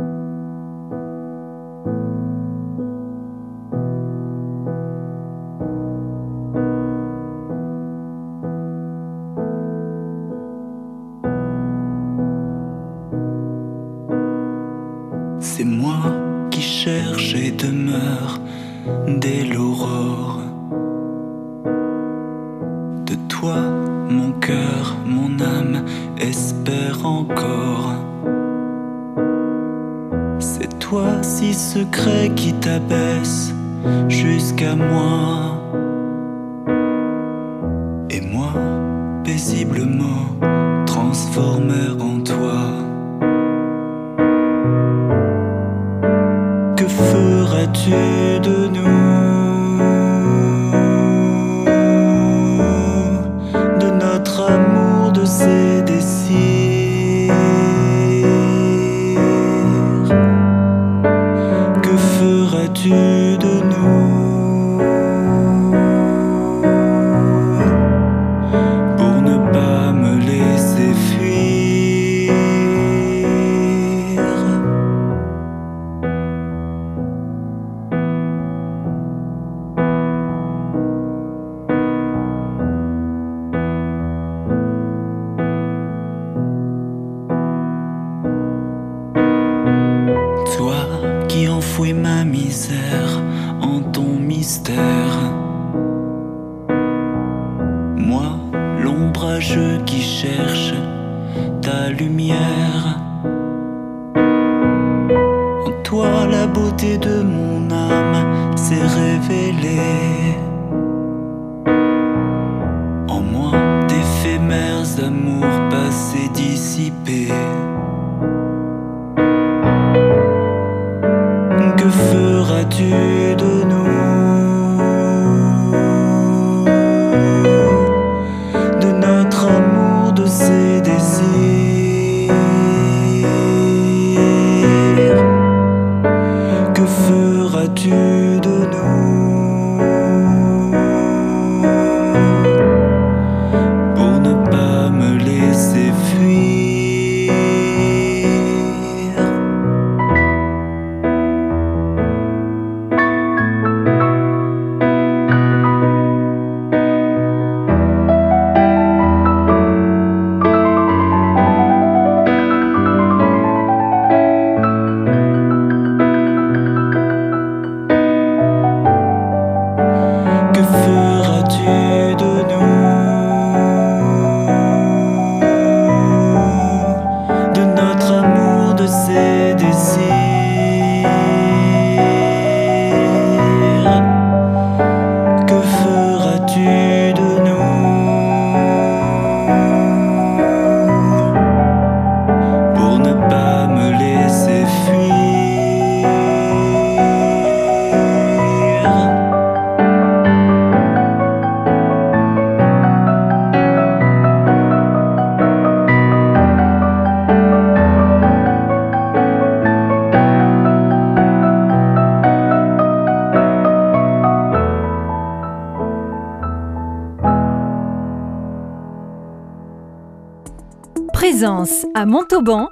À Montauban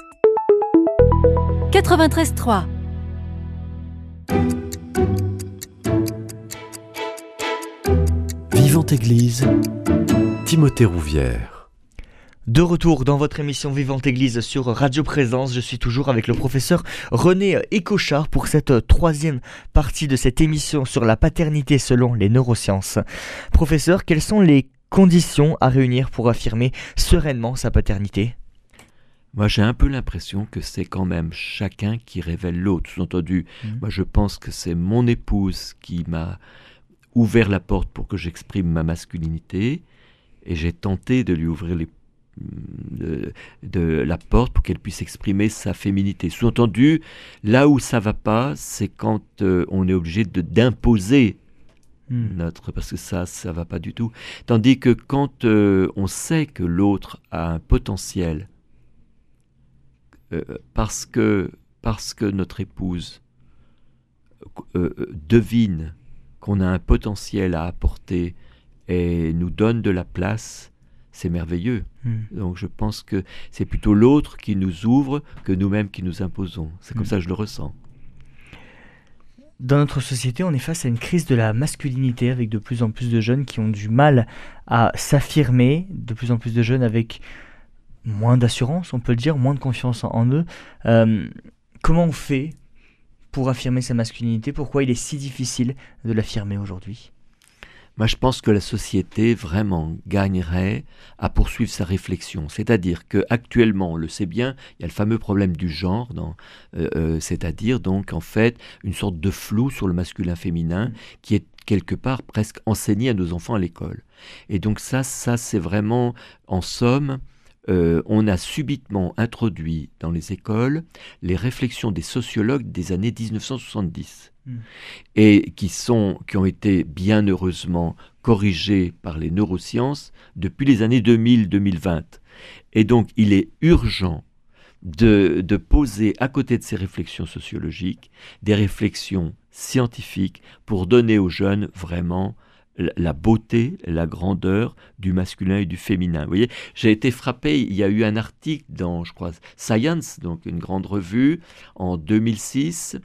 93.3 Vivante Église, Timothée Rouvière. De retour dans votre émission Vivante Église sur Radio Présence, je suis toujours avec le professeur René Écochard pour cette troisième partie de cette émission sur la paternité selon les neurosciences. Professeur, quelles sont les conditions à réunir pour affirmer sereinement sa paternité? Moi, j'ai un peu l'impression que c'est quand même chacun qui révèle l'autre. Sous-entendu, Mhm. moi, je pense que c'est mon épouse qui m'a ouvert la porte pour que j'exprime ma masculinité, et j'ai tenté de lui ouvrir les- de, de la porte pour qu'elle puisse exprimer sa féminité. Sous-entendu, là où ça va pas, c'est quand euh, on est obligé de d'imposer Hmm. notre parce que ça ça va pas du tout tandis que quand euh, on sait que l'autre a un potentiel euh, parce que parce que notre épouse euh, devine qu'on a un potentiel à apporter et nous donne de la place c'est merveilleux Hmm. donc je pense que c'est plutôt l'autre qui nous ouvre que nous-mêmes qui nous imposons c'est comme Mm. ça que je le ressens Dans notre société, on est face à une crise de la masculinité avec de plus en plus de jeunes qui ont du mal à s'affirmer, de plus en plus de jeunes avec moins d'assurance, on peut le dire, moins de confiance en, eux. Euh, comment on fait pour affirmer sa masculinité? Pourquoi il est si difficile de l'affirmer aujourd'hui? Moi, je pense que la société vraiment gagnerait à poursuivre sa réflexion. C'est-à-dire que actuellement, on le sait bien, il y a le fameux problème du genre, euh, euh, c'est-à-dire donc en fait une sorte de flou sur le masculin-féminin qui est quelque part presque enseigné à nos enfants à l'école. Et donc ça, ça c'est vraiment, en somme, euh, on a subitement introduit dans les écoles les réflexions des sociologues des années 1970 hmm. et qui, sont, qui ont été bien heureusement corrigées par les neurosciences depuis les années 2000-2020. Et donc il est urgent de, de, poser à côté de ces réflexions sociologiques des réflexions scientifiques pour donner aux jeunes vraiment la beauté, la grandeur du masculin et du féminin. Vous voyez, j'ai été frappé, il y a eu un article dans, je crois, Science, donc une grande revue, en 2006,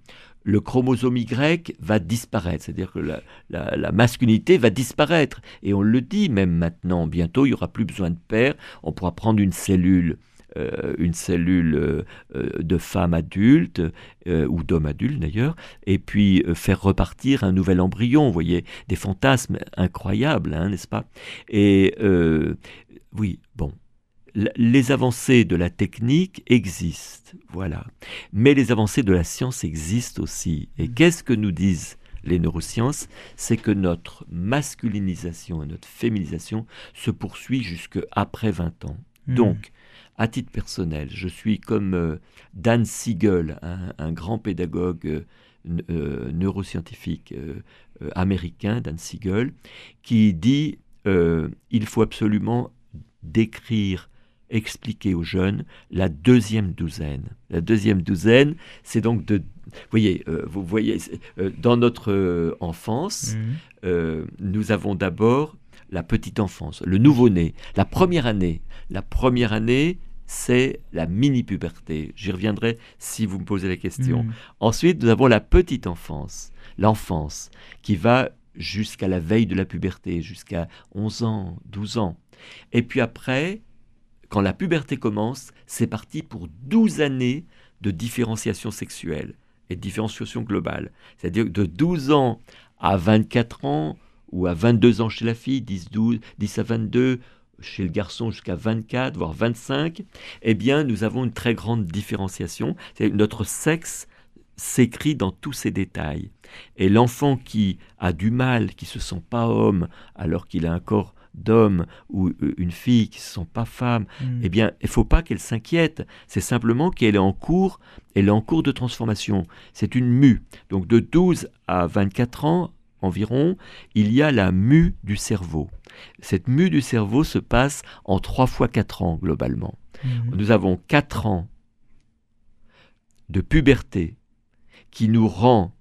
le chromosome Y va disparaître, c'est-à-dire que la, la, masculinité va disparaître. Et on le dit même maintenant, bientôt, il n'y aura plus besoin de père, on pourra prendre une cellule euh, une cellule euh, euh, de femme adulte ou d'homme adulte d'ailleurs, et puis faire repartir un nouvel embryon. Vous voyez, des fantasmes incroyables, hein, n'est-ce pas? Et oui, bon, les avancées de la technique existent, voilà. Mais les avancées de la science existent aussi. Et mmh. qu'est-ce que nous disent les neurosciences? C'est que notre masculinisation et notre féminisation se poursuit jusque après 20 ans. Mmh. Donc, à titre personnel, je suis comme euh, Dan Siegel, un, grand pédagogue euh, euh, neuroscientifique américain, Dan Siegel, qui dit il faut absolument décrire expliquer aux jeunes la deuxième douzaine. La deuxième douzaine, c'est donc de... Vous voyez, vous voyez dans notre enfance, mmh. nous avons d'abord la petite enfance, le nouveau-né, la première année. La première année, c'est la mini-puberté. J'y reviendrai si vous me posez la question. Mm. Ensuite, nous avons la petite enfance, l'enfance, qui va jusqu'à la veille de la puberté, jusqu'à 11 ans, 12 ans. Et puis après, quand la puberté commence, c'est parti pour 12 années de différenciation sexuelle et de différenciation globale. C'est-à-dire de 12 ans à 24 ans, ou à 22 ans chez la fille, 10, 12, 10 à 22, chez le garçon jusqu'à 24, voire 25, eh bien, nous avons une très grande différenciation. Notre sexe s'écrit dans tous ces détails. Et l'enfant qui a du mal, qui se sent pas homme, alors qu'il a un corps d'homme, ou euh, une fille qui se sent pas femme, hmm. eh bien, il faut pas qu'elle s'inquiète. C'est simplement qu'elle est en cours, elle est en cours de transformation. C'est une mue. Donc, de 12 à 24 ans, environ, il y a la mue du cerveau. Cette mue du cerveau se passe en 3 fois 4 ans globalement. Mhm. Nous avons 4 ans de puberté qui nous rend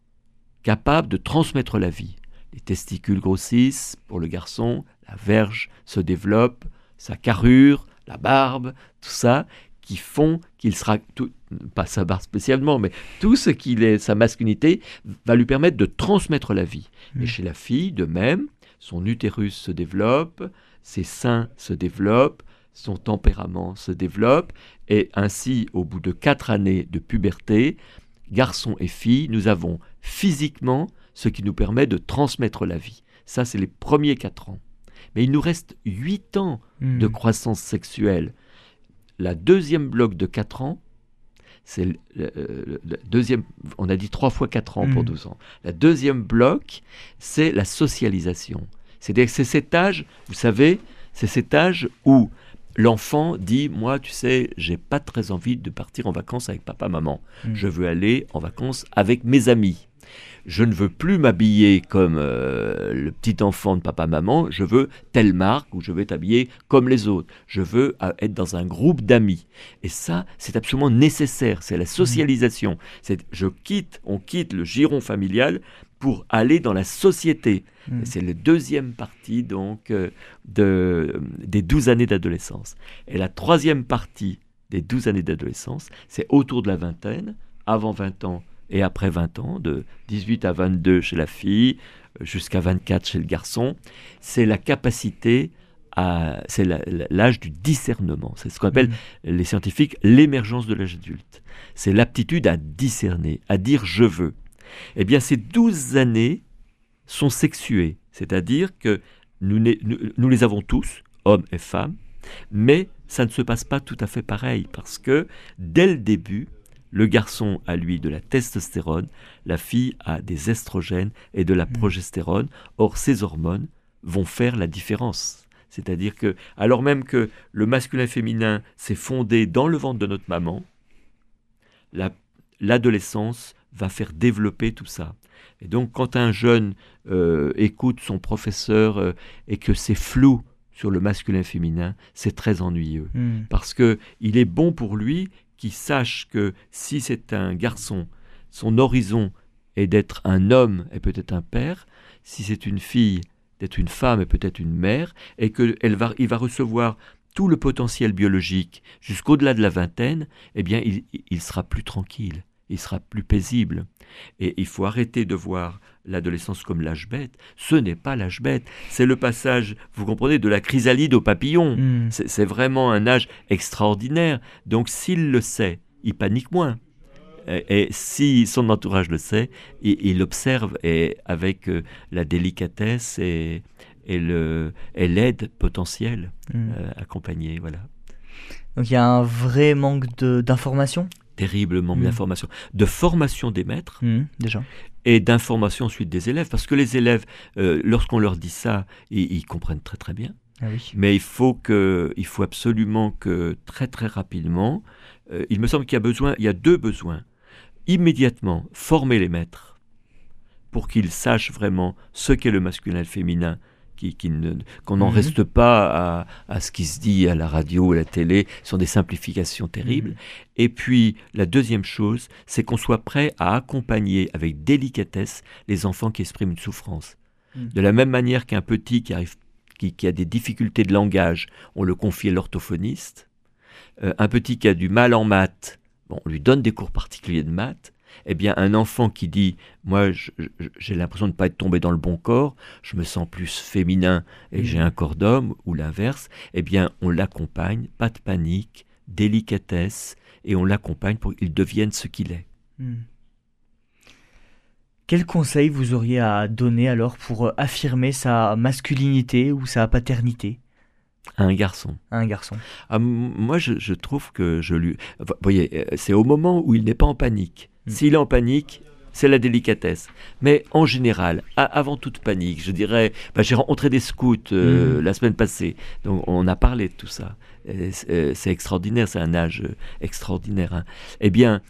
capable de transmettre la vie. Les testicules grossissent pour le garçon, la verge se développe, sa carrure, la barbe, tout ça, qui font qu'il sera, tout, pas sa barbe spécialement, mais tout ce qu'il est, sa masculinité, va lui permettre de transmettre la vie. Et mm. chez la fille, de même, son utérus se développe, ses seins se développent, son tempérament se développe, et ainsi, au bout de quatre années de puberté, garçon et fille, nous avons physiquement ce qui nous permet de transmettre la vie. Ça, c'est les premiers quatre ans. Mais il nous reste huit ans de mm. croissance sexuelle la deuxième bloc de 4 ans, c'est le, deuxième, on a dit 3 fois 4 ans pour 12 mmh. ans. La deuxième bloc, c'est la socialisation. C'est-à-dire que c'est cet âge, vous savez, c'est cet âge où l'enfant dit Moi, tu sais, j'ai pas très envie de partir en vacances avec papa, maman. Mmh. Je veux aller en vacances avec mes amis je ne veux plus m'habiller comme euh, le petit enfant de papa-maman, je veux telle marque ou je vais t'habiller comme les autres. Je veux euh, être dans un groupe d'amis. Et ça, c'est absolument nécessaire, c'est la socialisation. C'est je quitte, on quitte le giron familial pour aller dans la société. Mmh. C'est la deuxième partie donc euh, de, des douze années d'adolescence. Et la troisième partie des douze années d'adolescence, c'est autour de la vingtaine, avant 20 ans, et après 20 ans, de 18 à 22 chez la fille, jusqu'à 24 chez le garçon, c'est la capacité c'est l'âge du discernement. C'est ce qu'on appelle, mm. les scientifiques, l'émergence de l'âge adulte. C'est l'aptitude à discerner, à dire je veux. Eh bien, ces douze années sont sexuées, c'est-à-dire que nous, nous, les avons tous, hommes et femmes, mais ça ne se passe pas tout à fait pareil, parce que dès le début, le garçon a lui de la testostérone, la fille a des estrogènes et de la mm. progestérone. Or, ces hormones vont faire la différence. C'est-à-dire que, alors même que le masculin féminin s'est fondé dans le ventre de notre maman, l'adolescence va faire développer tout ça. Et donc, quand un jeune euh, écoute son professeur euh, et que c'est flou sur le masculin féminin, c'est très ennuyeux. Hmm. Parce que il est bon pour lui qu'il sache que si c'est un garçon, son horizon est d'être un homme et peut-être un père. Si c'est une fille, d'être une femme et peut-être une mère, et qu'il va, va recevoir tout le potentiel biologique jusqu'au-delà de la vingtaine, eh bien, il, sera plus tranquille, il sera plus paisible. Et il faut arrêter de voir l'adolescence comme l'âge bête. Ce n'est pas l'âge bête, c'est le passage, vous comprenez, de la chrysalide au papillon. Hmm. C'est vraiment un âge extraordinaire. Donc s'il le sait, il panique moins. Et, si son entourage le sait, il, observe et avec euh, la délicatesse et, et l'aide potentielle hmm. euh, accompagnée. Voilà. Donc il y a un vrai manque d'information? Terriblement manque hmm. d'information. De formation des maîtres. Hmm, déjà. Et d'information ensuite des élèves. Parce que les élèves, euh, lorsqu'on leur dit ça, ils, comprennent très très bien. Ah oui. Mais il faut, que, il faut absolument que très très rapidement, il me semble qu'il y a besoin, il y a deux besoins immédiatement former les maîtres pour qu'ils sachent vraiment ce qu'est le masculin et le féminin, qu'on n'en mhm. reste pas à, ce qui se dit à la radio, à la télé, ce sont des simplifications terribles. Mhm. Et puis, la deuxième chose, c'est qu'on soit prêt à accompagner avec délicatesse les enfants qui expriment une souffrance. Mhm. De la même manière qu'un petit qui, arrive, qui, a des difficultés de langage, on le confie à l'orthophoniste. Euh, un petit qui a du mal en maths, on lui donne des cours particuliers de maths, eh bien, un enfant qui dit Moi, j'ai l'impression de ne pas être tombé dans le bon corps, je me sens plus féminin et j'ai un corps d'homme, ou l'inverse, eh bien, on l'accompagne, pas de panique, délicatesse, et on l'accompagne pour qu'il devienne ce qu'il est. Hmm. Quel conseil vous auriez à donner alors pour affirmer sa masculinité ou sa paternité? Un garçon. un garçon. Ah, moi, je, trouve que je lui. Vous voyez, euh, c'est au moment où il n'est pas en panique. Hmm. S'il est en panique, c'est la délicatesse. Mais en général, avant toute panique, je dirais, bah, j'ai rencontré des scouts euh, hmm. la semaine passée, donc on a parlé de tout ça. Euh, c'est extraordinaire, c'est un âge extraordinaire. Hein. Eh bien,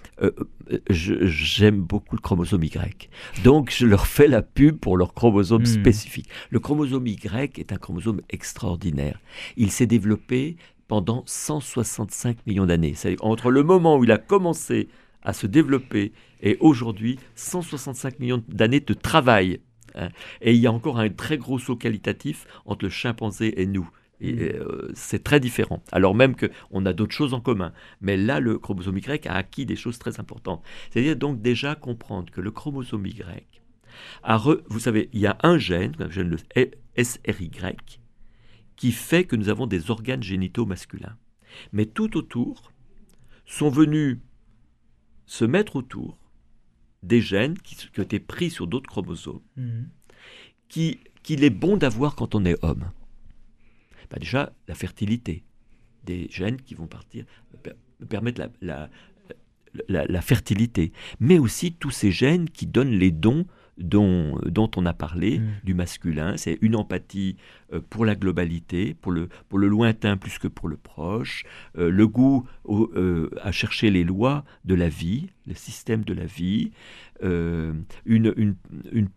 j'aime beaucoup le chromosome Y. Donc, je leur fais la pub pour leur chromosome hmm. spécifique. Le chromosome Y est un chromosome extraordinaire. Il s'est développé pendant 165 millions d'années. Entre le moment où il a commencé à se développer et aujourd'hui, 165 millions d'années de travail. Hein. Et il y a encore un très gros saut qualitatif entre le chimpanzé et nous. Mm. Euh, c'est très différent. Alors même qu'on a d'autres choses en commun. Mais là, le chromosome Y a acquis des choses très importantes. C'est-à-dire donc déjà comprendre que le chromosome Y a... vous savez, il y a un gène, le gène le SRY, qui fait que nous avons des organes génitaux masculins. Mais tout autour sont venus se mettre autour des gènes qui, ont été pris sur d'autres chromosomes, mm. qu'il est bon d'avoir quand on est homme. Bah, déjà la fertilité, des gènes qui vont partir, permettre la, la, fertilité, mais aussi tous ces gènes qui donnent les dons dont, dont on a parlé, mm. du masculin. C'est une empathie euh, pour la globalité, pour le, pour le lointain plus que pour le proche, euh, le goût euh, à chercher les lois de la vie, le système de la vie, une, une,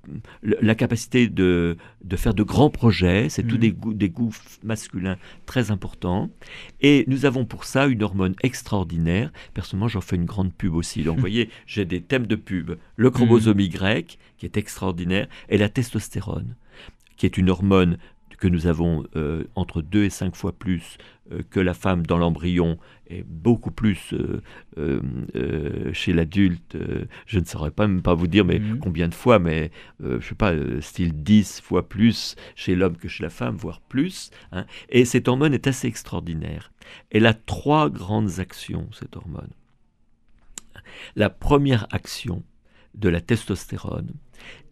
la capacité de, de, faire de grands projets, c'est tous mm. des goûts, des goûts masculins très importants. Et nous avons pour ça une hormone extraordinaire. Personnellement, j'en fais une grande pub aussi. Donc, vous voyez, j'ai des thèmes de pub. Le chromosome mm. Y, qui est extraordinaire, et la testostérone, qui est une hormone que nous avons euh, entre 2 et 5 fois plus euh, que la femme dans l'embryon et beaucoup plus euh, chez l'adulte. je ne saurais pas même pas vous dire mais Mhm. combien de fois, mais je sais pas, style 10 fois plus chez l'homme que chez la femme, voire plus. hein. Et cette hormone est assez extraordinaire. Elle a trois grandes actions, cette hormone. La première action de la testostérone,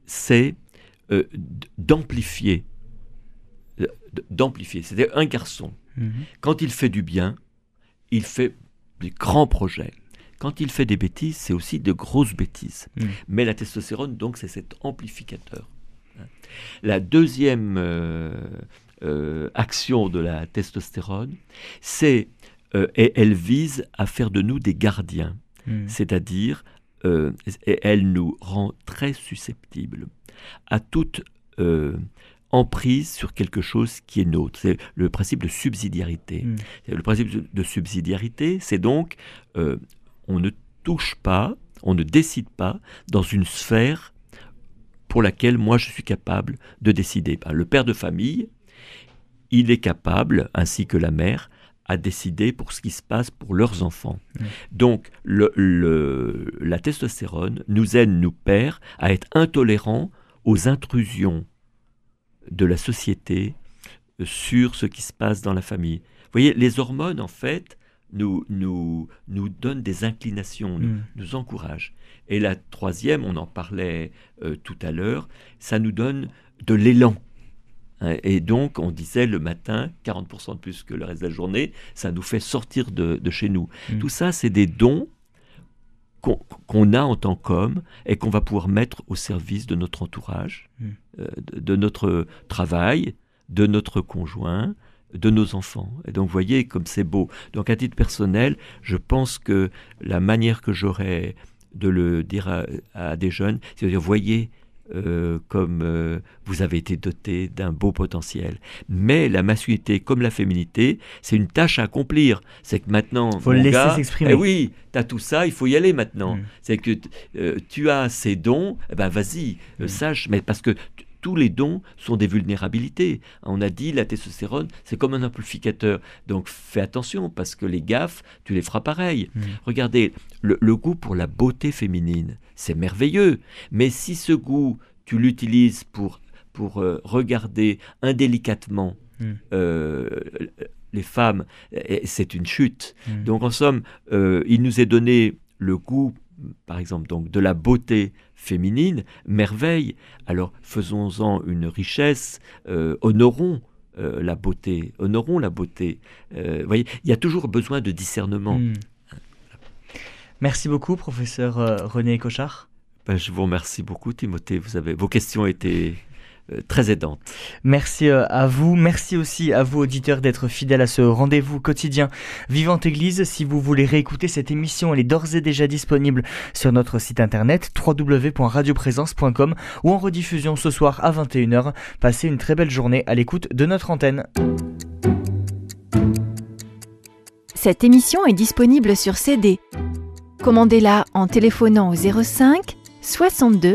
c'est d'amplifier. D'amplifier. C'était un garçon. Mhm. Quand il fait du bien, il fait des grands projets. Quand il fait des bêtises, c'est aussi de grosses bêtises. Mm. Mais la testostérone, donc, c'est cet amplificateur. hein. La deuxième euh, euh, action de la testostérone, c'est euh, et elle vise à faire de nous des gardiens Mhm. c'est-à-dire et elle nous rend très susceptibles à toute emprise sur quelque chose qui est nôtre. C'est le principe de subsidiarité. Mm. Et Le principe de subsidiarité, c'est donc euh, on ne touche pas, on ne décide pas dans une sphère pour laquelle moi je suis capable de décider. Le père de famille, il est capable, ainsi que la mère, à décider pour ce qui se passe pour leurs enfants. Mm. Donc le- le- la testostérone nous aide, nous père, à être intolérants aux intrusions de la société euh, sur ce qui se passe dans la famille. Vous voyez, les hormones, en fait, nous, nous, nous donnent des inclinations, nous, Mm. nous encouragent. Et la troisième, on en parlait euh, tout à l'heure, ça nous donne de l'élan. Hein, Et donc, on disait le matin, 40% de plus que le reste de la journée, ça nous fait sortir de, de chez nous. Mm. Tout ça, c'est des dons qu'on a en tant qu'homme et qu'on va pouvoir mettre au service de notre entourage, Mm. euh, de, de notre travail, de notre conjoint, de nos enfants. Et donc, vous voyez comme c'est beau. Donc, à titre personnel, je pense que la manière que j'aurais de le dire à, à des jeunes, c'est de dire, voyez, euh, comme euh, vous avez été doté d'un beau potentiel. Mais la masculinité comme la féminité, c'est une tâche à accomplir. C'est que maintenant, Faut le laisser gars, s'exprimer. eh oui, tu as tout ça, il faut y aller maintenant. Mm. C'est que euh, tu as ces dons, eh ben vas-y, Mm. sache, mais parce que tous les dons sont des vulnérabilités. On a dit la testostérone, c'est comme un amplificateur. Donc fais attention parce que les gaffes, tu les feras pareil. Mm. Regardez, le, le goût pour la beauté féminine, c'est merveilleux. Mais si ce goût, tu l'utilises pour, pour euh, regarder indélicatement Mm. euh, les femmes, eh, c'est une chute. Mm. Donc en somme, euh, il nous est donné le goût, par exemple, donc de la beauté féminine, merveille. Alors faisons-en une richesse, euh, honorons euh, la beauté, honorons la beauté. Euh, vous voyez, il y a toujours besoin de discernement. Mm. Merci beaucoup, professeur René Cochard. Ben, je vous remercie beaucoup, Timothée. Vous avez vos questions étaient très aidantes. Merci euh, à vous. Merci aussi à vous, auditeurs, d'être fidèles à ce rendez-vous quotidien Vivante Église. Si vous voulez réécouter cette émission, elle est d'ores et déjà disponible sur notre site internet www.radioprésence.com ou en rediffusion ce soir à 21h. Passez une très belle journée à l'écoute de notre antenne. Cette émission est disponible sur CD. Commandez-la en téléphonant au 05 62